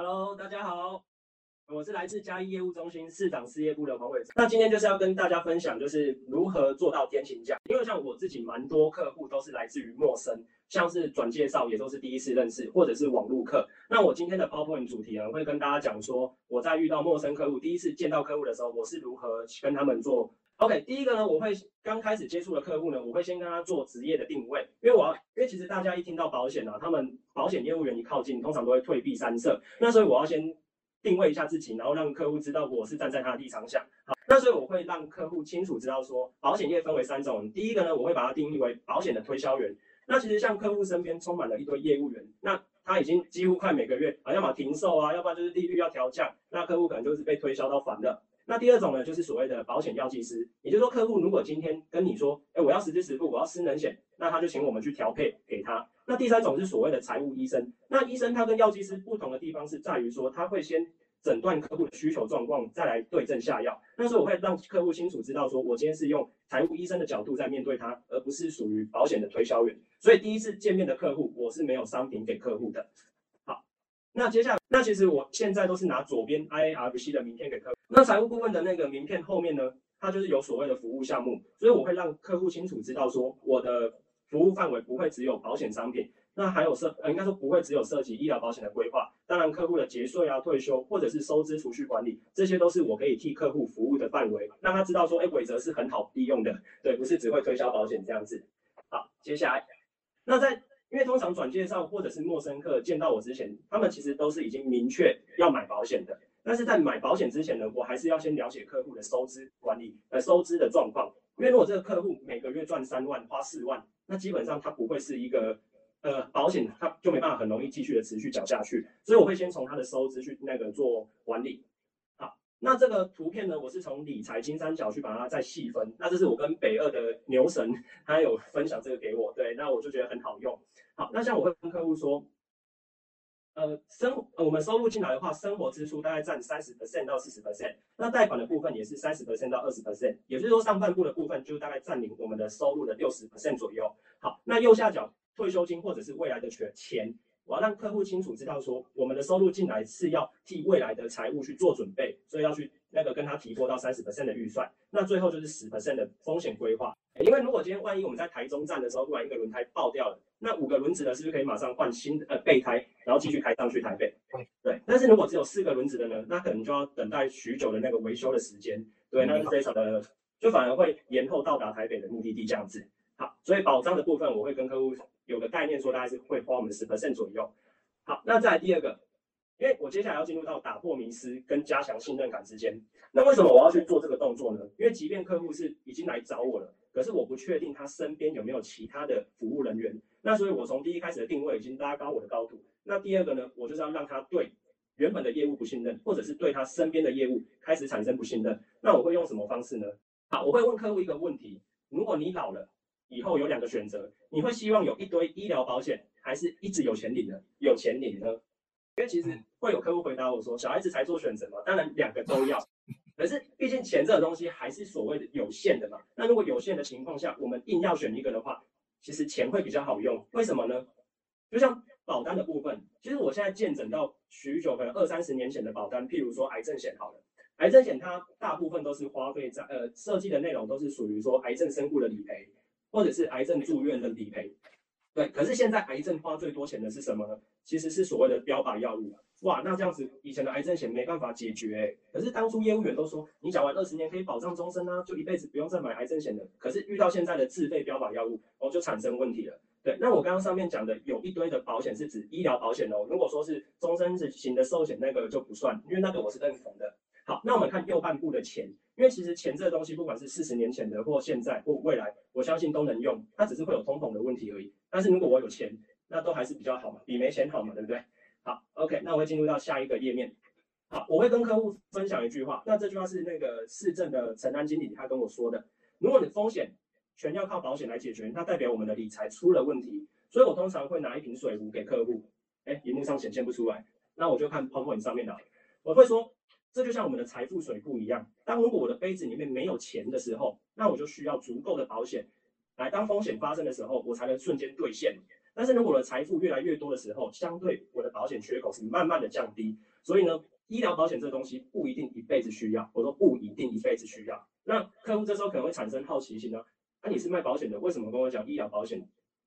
Hello，大家好，我是来自嘉义业务中心市长事业部的黄伟。那今天就是要跟大家分享，就是如何做到天晴价。因为像我自己蛮多客户都是来自于陌生，像是转介绍也都是第一次认识，或者是网路客。那我今天的 PowerPoint 主题呢，会跟大家讲说，我在遇到陌生客户，第一次见到客户的时候，我是如何跟他们做。OK，第一个呢，我会刚开始接触的客户呢，我会先跟他做职业的定位，因为我要，因为其实大家一听到保险啊，他们保险业务员一靠近，通常都会退避三舍，那所以我要先定位一下自己，然后让客户知道我是站在他的立场想，好，那所以我会让客户清楚知道说，保险业分为三种，第一个呢，我会把它定义为保险的推销员，那其实像客户身边充满了一堆业务员，那他已经几乎快每个月啊，要么停售啊，要不然就是利率要调降，那客户可能就是被推销到烦了。那第二种呢，就是所谓的保险药剂师，也就是说，客户如果今天跟你说，哎，我要实支实付，我要失能险，那他就请我们去调配给他。那第三种是所谓的财务医生，那医生他跟药剂师不同的地方是在于说，他会先诊断客户的需求状况，再来对症下药。那时候我会让客户清楚知道，说我今天是用财务医生的角度在面对他，而不是属于保险的推销员。所以第一次见面的客户，我是没有商品给客户的。那接下来，那其实我现在都是拿左边 IARC 的名片给客户。那财务顾问的那个名片后面呢，它就是有所谓的服务项目，所以我会让客户清楚知道说，我的服务范围不会只有保险商品，那还有涉，呃，应该说不会只有涉及医疗保险的规划，当然客户的节税啊、退休或者是收支储蓄管理，这些都是我可以替客户服务的范围，让他知道说，哎，伟泽是很好利用的，对，不是只会推销保险这样子。好，接下来，那在因为通常转介绍或者是陌生客见到我之前，他们其实都是已经明确要买保险的。但是在买保险之前呢，我还是要先了解客户的收支管理，呃，收支的状况。因为如果这个客户每个月赚三万，花四万，那基本上他不会是一个，呃，保险他就没办法很容易继续的持续缴下去。所以我会先从他的收支去那个做管理。那这个图片呢，我是从理财金三角去把它再细分。那这是我跟北二的牛神，他有分享这个给我，对，那我就觉得很好用。好，那像我会跟客户说。呃，生我们收入进来的话，生活支出大概占三十 percent 到四十 percent，那贷款的部分也是三十 percent 到二十 percent，也就是说上半部的部分就大概占领我们的收入的六十 percent 左右。好，那右下角退休金或者是未来的钱钱，我要让客户清楚知道说，我们的收入进来是要替未来的财务去做准备，所以要去那个跟他提拨到三十 percent 的预算。那最后就是十 percent 的风险规划，因为如果今天万一我们在台中站的时候，突然一个轮胎爆掉了。那五个轮子的是不是可以马上换新的呃备胎，然后继续开上去台北？对。但是如果只有四个轮子的呢，那可能就要等待许久的那个维修的时间。对，那是非常的，就反而会延后到达台北的目的地这样子。好，所以保障的部分我会跟客户有个概念，说大概是会花我们十 percent 左右。好，那再来第二个，因为我接下来要进入到打破迷思跟加强信任感之间。那为什么我要去做这个动作呢？因为即便客户是已经来找我了，可是我不确定他身边有没有其他的服务人员。那所以，我从第一开始的定位已经拉高我的高度。那第二个呢，我就是要让他对原本的业务不信任，或者是对他身边的业务开始产生不信任。那我会用什么方式呢？好，我会问客户一个问题：如果你老了以后有两个选择，你会希望有一堆医疗保险，还是一直有钱领的？有钱领呢？因为其实会有客户回答我说：“小孩子才做选择嘛，当然两个都要。可是毕竟钱这个东西还是所谓的有限的嘛。那如果有限的情况下，我们硬要选一个的话。”其实钱会比较好用，为什么呢？就像保单的部分，其实我现在见诊到许久，可能二三十年前的保单，譬如说癌症险好了，癌症险它大部分都是花费在呃设计的内容都是属于说癌症身故的理赔，或者是癌症住院的理赔。对，可是现在癌症花最多钱的是什么呢？其实是所谓的标靶药物。哇，那这样子以前的癌症险没办法解决，可是当初业务员都说你缴完二十年可以保障终身啊，就一辈子不用再买癌症险了。可是遇到现在的自费标靶药物，哦就产生问题了。对，那我刚刚上面讲的有一堆的保险是指医疗保险哦，如果说是终身型的寿险那个就不算，因为那个我是认同的。好，那我们看右半部的钱，因为其实钱这个东西不管是四十年前的或现在或未来，我相信都能用，它只是会有通膨的问题而已。但是如果我有钱，那都还是比较好嘛，比没钱好嘛，对不对？好，OK，那我会进入到下一个页面。好，我会跟客户分享一句话，那这句话是那个市政的承担经理他跟我说的。如果你风险全要靠保险来解决，那代表我们的理财出了问题。所以我通常会拿一瓶水壶给客户，哎，荧幕上显现不出来，那我就看 PowerPoint 上面的。我会说，这就像我们的财富水库一样，当如果我的杯子里面没有钱的时候，那我就需要足够的保险，来当风险发生的时候，我才能瞬间兑现。但是如果我的财富越来越多的时候，相对我的保险缺口是慢慢的降低。所以呢，医疗保险这东西不一定一辈子需要，我说不一定一辈子需要。那客户这时候可能会产生好奇心呢，那你是卖保险的，为什么跟我讲医疗保险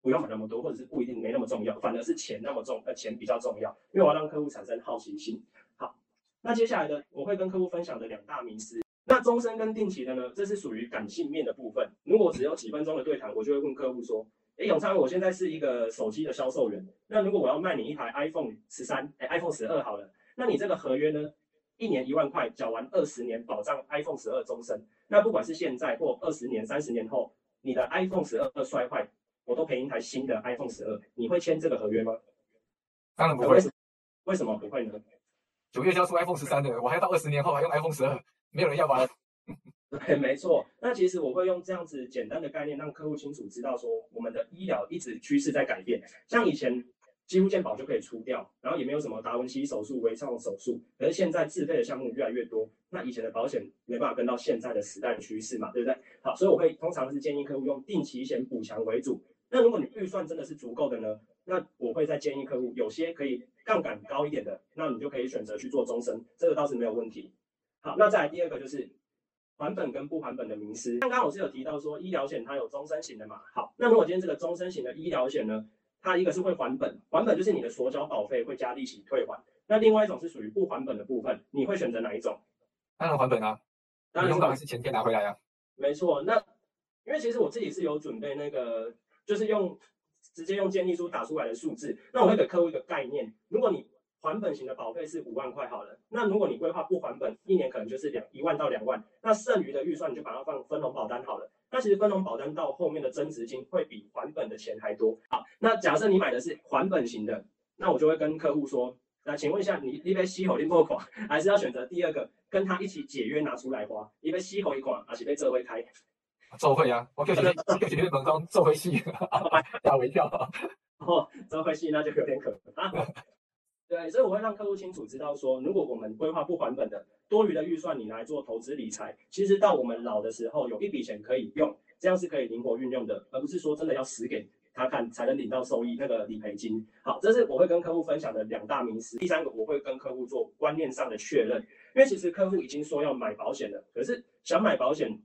不用买那么多，或者是不一定没那么重要，反而是钱那么重，呃，钱比较重要，因为我要让客户产生好奇心。好，那接下来的我会跟客户分享的两大迷思。那终身跟定期的呢？这是属于感性面的部分。如果只有几分钟的对谈，我就会问客户说：“哎，永昌，我现在是一个手机的销售员。那如果我要卖你一台 iPhone 十三，哎，iPhone 十二好了。那你这个合约呢，一年一万块，缴完二十年，保障 iPhone 十二终身。那不管是现在或二十年、三十年后，你的 iPhone 十二摔坏，我都赔一台新的 iPhone 十二。你会签这个合约吗？当然不会。为什么不会呢？九月就要出 iPhone 十三的，我还要到二十年后还用 iPhone 十二。”没有人要吧？对，没错。那其实我会用这样子简单的概念，让客户清楚知道说，我们的医疗一直趋势在改变。像以前几乎健保就可以出掉，然后也没有什么达文西手术、微创手术。可是现在自费的项目越来越多，那以前的保险没办法跟到现在的时代趋势嘛，对不对？好，所以我会通常是建议客户用定期险补强为主。那如果你预算真的是足够的呢，那我会再建议客户有些可以杠杆高一点的，那你就可以选择去做终身，这个倒是没有问题。好，那再来第二个就是还本跟不还本的名师。刚刚我是有提到说医疗险它有终身型的嘛？好，那如果今天这个终身型的医疗险呢，它一个是会还本，还本就是你的所缴保费会加利息退还。那另外一种是属于不还本的部分，你会选择哪一种？当然还本啊，当然是钱可以拿回来啊。没错，那因为其实我自己是有准备那个，就是用直接用建议书打出来的数字，那我会给客户一个概念，如果你还本型的保费是五万块好了，那如果你规划不还本，一年可能就是两一万到两万，那剩余的预算你就把它放分红保单好了。那其实分红保单到后面的增值金会比还本的钱还多。好，那假设你买的是还本型的，那我就会跟客户说，那请问一下，你一杯吸口一破款，还是要选择第二个，跟他一起解约拿出来花，一杯吸口一款，而且被这会开？做会啊，我叫前面 叫前面门中做会戏，吓我一跳。哦，做会戏那就有点可怕。对，所以我会让客户清楚知道说，如果我们规划不还本的多余的预算，你来做投资理财，其实到我们老的时候有一笔钱可以用，这样是可以灵活运用的，而不是说真的要死给他看才能领到收益那个理赔金。好，这是我会跟客户分享的两大名词。第三个，我会跟客户做观念上的确认，因为其实客户已经说要买保险了，可是想买保险，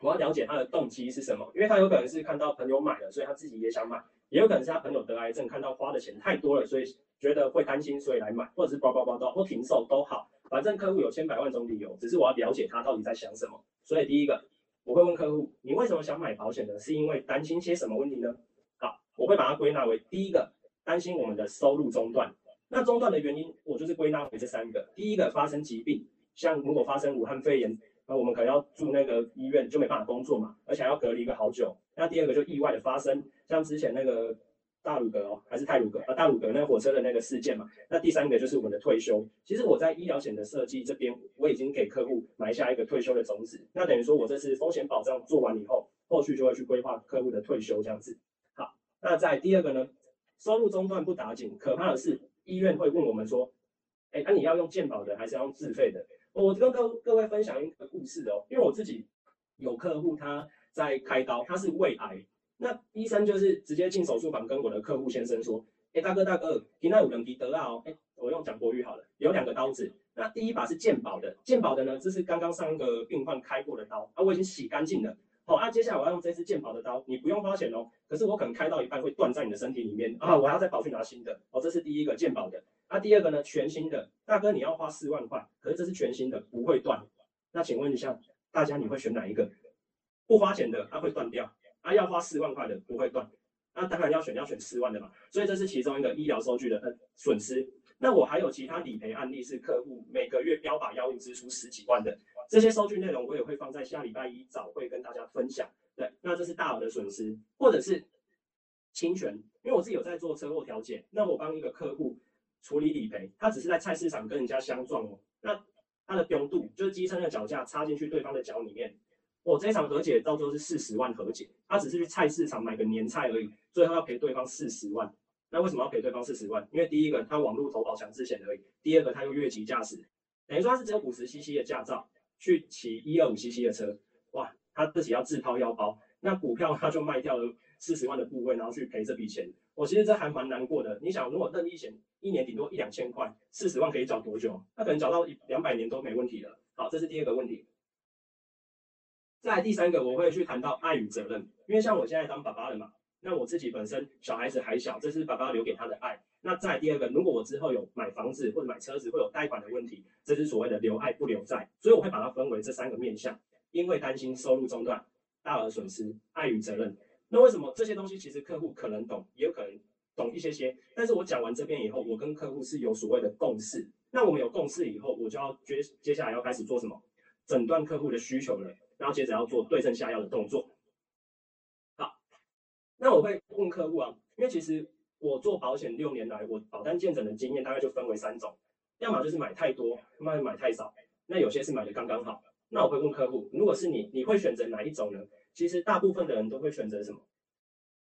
我要了解他的动机是什么，因为他有可能是看到朋友买了，所以他自己也想买，也有可能是他朋友得癌症，看到花的钱太多了，所以。觉得会担心，所以来买，或者是包包包都或停售都好，反正客户有千百万种理由，只是我要了解他到底在想什么。所以第一个，我会问客户，你为什么想买保险呢？是因为担心些什么问题呢？好，我会把它归纳为第一个，担心我们的收入中断。那中断的原因，我就是归纳为这三个。第一个，发生疾病，像如果发生武汉肺炎，那我们可能要住那个医院，就没办法工作嘛，而且还要隔离个好久。那第二个就意外的发生，像之前那个。大鲁阁哦，还是泰鲁阁啊？大鲁阁那个火车的那个事件嘛。那第三个就是我们的退休。其实我在医疗险的设计这边，我已经给客户埋下一个退休的种子。那等于说我这次风险保障做完以后，后续就会去规划客户的退休这样子。好，那在第二个呢，收入中断不打紧，可怕的是医院会问我们说，哎，那你要用健保的还是要用自费的？我跟各各位分享一个故事哦，因为我自己有客户他在开刀，他是胃癌。那医生就是直接进手术房跟我的客户先生说：“哎，大哥大哥，今天有人皮得到哦，哎，我用讲国语好了，有两个刀子。那第一把是健宝的，健宝的呢，这是刚刚上一个病患开过的刀啊，我已经洗干净了。好，啊接下来我要用这支健宝的刀，你不用花钱哦，可是我可能开到一半会断在你的身体里面啊，我还要再跑去拿新的。哦，这是第一个健宝的。那第二个呢，全新的，大哥你要花四万块，可是这是全新的，不会断。那请问一下大家，你会选哪一个？不花钱的，它会断掉。”啊，要花四万块的不会断，那当然要选要选四万的嘛，所以这是其中一个医疗收据的呃损失。那我还有其他理赔案例是客户每个月标靶药物支出十几万的，这些收据内容我也会放在下礼拜一早会跟大家分享。对，那这是大额的损失，或者是侵权，因为我自己有在做车祸调解，那我帮一个客户处理理赔，他只是在菜市场跟人家相撞哦，那他的标度就是机身的脚架插进去对方的脚里面。我这一场和解到最后是四十万和解，他只是去菜市场买个年菜而已，最后要赔对方四十万。那为什么要赔对方四十万？因为第一个他网络投保强制险而已，第二个他又越级驾驶，等于说他是只有五十 CC 的驾照去骑一二五 CC 的车，哇，他自己要自掏腰包，那股票他就卖掉了四十万的部位，然后去赔这笔钱，我其实这还蛮难过的。你想，如果任意险一年顶多一两千块，四十万可以缴多久？那可能缴到一两百年都没问题了。好，这是第二个问题。再来第三个，我会去谈到爱与责任，因为像我现在当爸爸了嘛，那我自己本身小孩子还小，这是爸爸留给他的爱。那再第二个，如果我之后有买房子或者买车子会有贷款的问题，这是所谓的留爱不留债，所以我会把它分为这三个面向，因为担心收入中断、大额损失、爱与责任。那为什么这些东西其实客户可能懂，也有可能懂一些些，但是我讲完这边以后，我跟客户是有所谓的共识。那我们有共识以后，我就要接接下来要开始做什么？诊断客户的需求了，然后接着要做对症下药的动作。好，那我会问客户啊，因为其实我做保险六年来，我保单见诊的经验大概就分为三种，要么就是买太多，要么买太少，那有些是买的刚刚好。那我会问客户，如果是你，你会选择哪一种呢？其实大部分的人都会选择什么？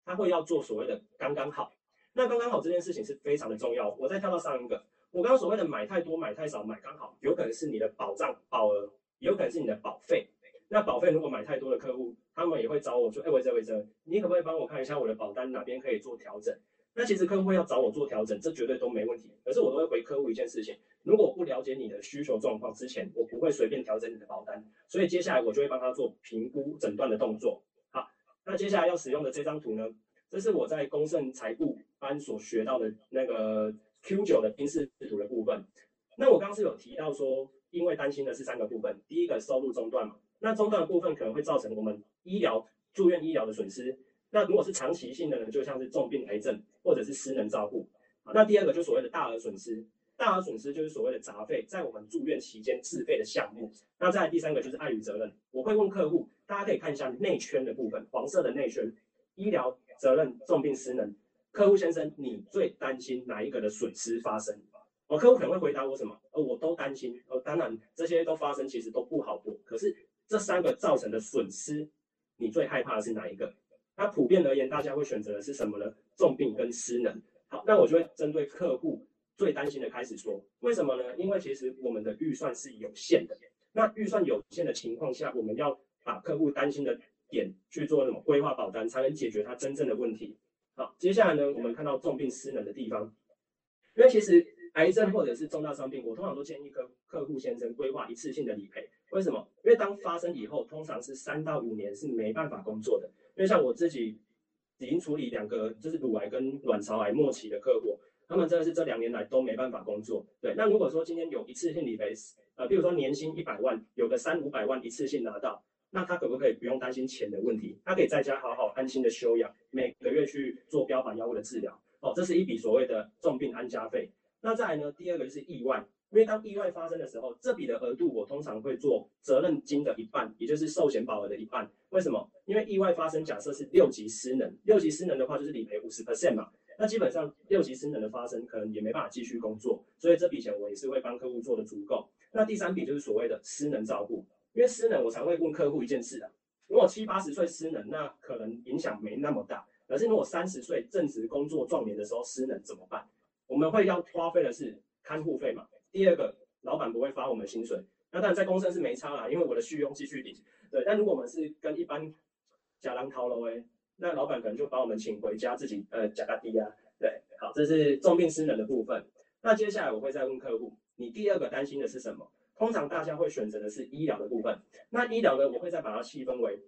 他会要做所谓的刚刚好。那刚刚好这件事情是非常的重要。我再跳到上一个。我刚刚所谓的买太多、买太少、买刚好，有可能是你的保障保额，也有可能是你的保费。那保费如果买太多的客户，他们也会找我说：“哎，伟哲，伟哲，你可不可以帮我看一下我的保单哪边可以做调整？”那其实客户要找我做调整，这绝对都没问题。可是我都会回客户一件事情：如果不了解你的需求状况之前，我不会随便调整你的保单。所以接下来我就会帮他做评估、诊断的动作。好，那接下来要使用的这张图呢，这是我在公盛财务班所学到的那个。Q 九的冰视图的部分，那我刚刚是有提到说，因为担心的是三个部分，第一个收入中断嘛，那中断的部分可能会造成我们医疗住院医疗的损失，那如果是长期性的呢，就像是重病癌症或者是失能照顾，那第二个就所谓的大额损失，大额损失就是所谓的杂费，在我们住院期间自费的项目，那再第三个就是爱与责任，我会问客户，大家可以看一下内圈的部分，黄色的内圈，医疗责任重病失能。客户先生，你最担心哪一个的损失发生？哦，客户可能会回答我什么？呃，我都担心。呃，当然这些都发生，其实都不好过。可是这三个造成的损失，你最害怕的是哪一个？那普遍而言，大家会选择的是什么呢？重病跟失能。好，那我就会针对客户最担心的开始说，为什么呢？因为其实我们的预算是有限的。那预算有限的情况下，我们要把客户担心的点去做什么规划保单，才能解决他真正的问题。好，接下来呢，我们看到重病失能的地方，因为其实癌症或者是重大伤病，我通常都建议客客户先生规划一次性的理赔。为什么？因为当发生以后，通常是三到五年是没办法工作的。因为像我自己已经处理两个就是乳癌跟卵巢癌末期的客户，他们真的是这两年来都没办法工作。对，那如果说今天有一次性理赔，呃，比如说年薪一百万，有个三五百万一次性拿到。那他可不可以不用担心钱的问题？他可以在家好好安心的休养，每个月去做标靶药物的治疗。哦，这是一笔所谓的重病安家费。那再来呢？第二个就是意外，因为当意外发生的时候，这笔的额度我通常会做责任金的一半，也就是寿险保额的一半。为什么？因为意外发生，假设是六级失能，六级失能的话就是理赔五十 percent 嘛。那基本上六级失能的发生，可能也没办法继续工作，所以这笔钱我也是会帮客户做的足够。那第三笔就是所谓的失能照顾。因为失能，我常会问客户一件事啊，如果七八十岁失能，那可能影响没那么大。可是如果三十岁正值工作壮年的时候失能怎么办？我们会要花费的是看护费嘛。第二个，老板不会发我们薪水，那当然在公司是没差啦，因为我的续用继续领。对，但如果我们是跟一般假狼逃楼诶，那老板可能就把我们请回家自己呃假个低啊。对，好，这是重病失能的部分。那接下来我会再问客户，你第二个担心的是什么？通常大家会选择的是医疗的部分，那医疗呢，我会再把它细分为，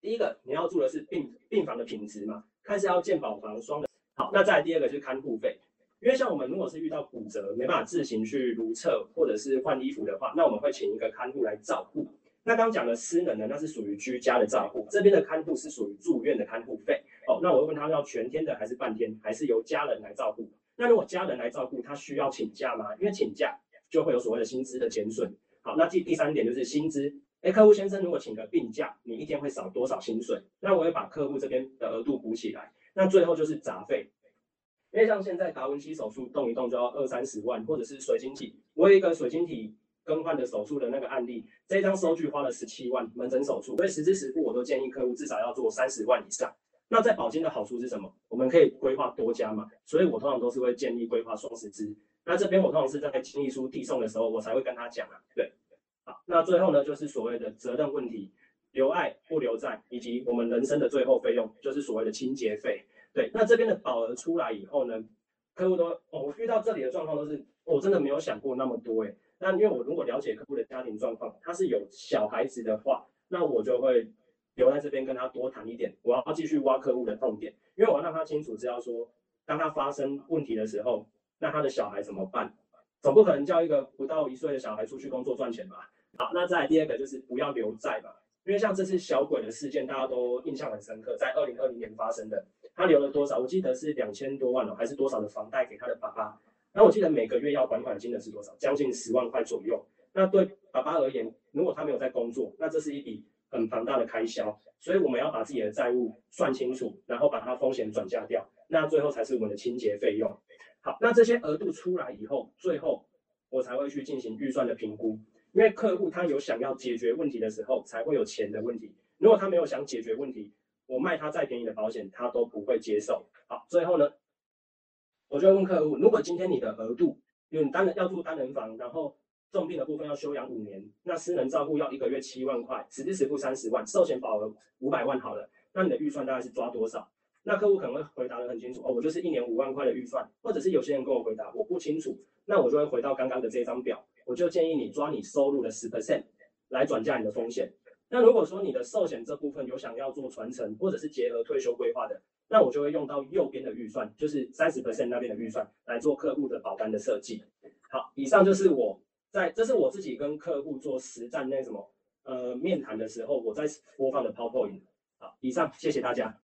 第一个你要住的是病病房的品质嘛，看是要健保房双的，好，那再来第二个就是看护费，因为像我们如果是遇到骨折没办法自行去如厕或者是换衣服的话，那我们会请一个看护来照顾。那刚讲的私人呢，那是属于居家的照顾，这边的看护是属于住院的看护费。哦，那我会问他要全天的还是半天，还是由家人来照顾？那如果家人来照顾，他需要请假吗？因为请假。就会有所谓的薪资的减损。好，那第第三点就是薪资。哎，客户先生如果请个病假，你一天会少多少薪水？那我会把客户这边的额度补起来。那最后就是杂费，因为像现在达文西手术动一动就要二三十万，或者是水晶体，我有一个水晶体更换的手术的那个案例，这张收据花了十七万，门诊手术，所以十支十付我都建议客户至少要做三十万以上。那在保金的好处是什么？我们可以规划多家嘛，所以我通常都是会建议规划双十支。那这边我通常是在经历书递送的时候，我才会跟他讲啊。对，好，那最后呢，就是所谓的责任问题，留爱不留债，以及我们人生的最后费用，就是所谓的清洁费。对。那这边的保额出来以后呢，客户都哦，我遇到这里的状况都是，我真的没有想过那么多诶。那因为我如果了解客户的家庭状况，他是有小孩子的话，那我就会留在这边跟他多谈一点，我要继续挖客户的痛点，因为我要让他清楚知道说，当他发生问题的时候，那他的小孩怎么办？总不可能叫一个不到一岁的小孩出去工作赚钱吧？好，那再来第二个就是不要留债吧。因为像这次小鬼的事件，大家都印象很深刻，在二零二零年发生的，他留了多少？我记得是两千多万哦，还是多少的房贷给他的爸爸？那我记得每个月要还款金额是多少？将近十万块左右。那对爸爸而言，如果他没有在工作，那这是一笔很庞大的开销。所以我们要把自己的债务算清楚，然后把它风险转嫁掉，那最后才是我们的清洁费用。好，那这些额度出来以后，最后我才会去进行预算的评估。因为客户他有想要解决问题的时候，才会有钱的问题。如果他没有想解决问题，我卖他再便宜的保险，他都不会接受。好，最后呢，我就问客户：如果今天你的额度，因为你单人要住单人房，然后重病的部分要休养五年，那私人照顾要一个月七万块，实支实付三十万，寿险保额五百万好了，那你的预算大概是抓多少？那客户可能会回答的很清楚：哦，我就是一年五万块的预算，或者是有些人跟我回答我不清楚，那我就会回到刚刚的这张表。我就建议你抓你收入的十 percent 来转嫁你的风险。那如果说你的寿险这部分有想要做传承或者是结合退休规划的，那我就会用到右边的预算，就是三十 percent 那边的预算来做客户的保单的设计。好，以上就是我在这是我自己跟客户做实战那什么呃面谈的时候我在播放的 PowerPoint。好，以上谢谢大家。